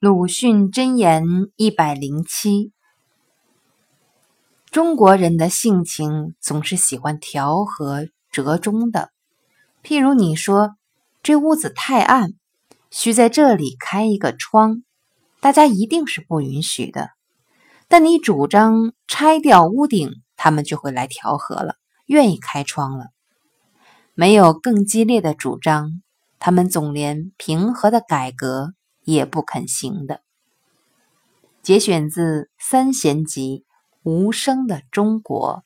鲁迅箴言一百零七：中国人的性情总是喜欢调和折中的。譬如你说这屋子太暗，需在这里开一个窗，大家一定是不允许的。但你主张拆掉屋顶，他们就会来调和了，愿意开窗了。没有更激烈的主张，他们总连平和的改革。也不肯行的。节选自《三贤集·无声的中国》。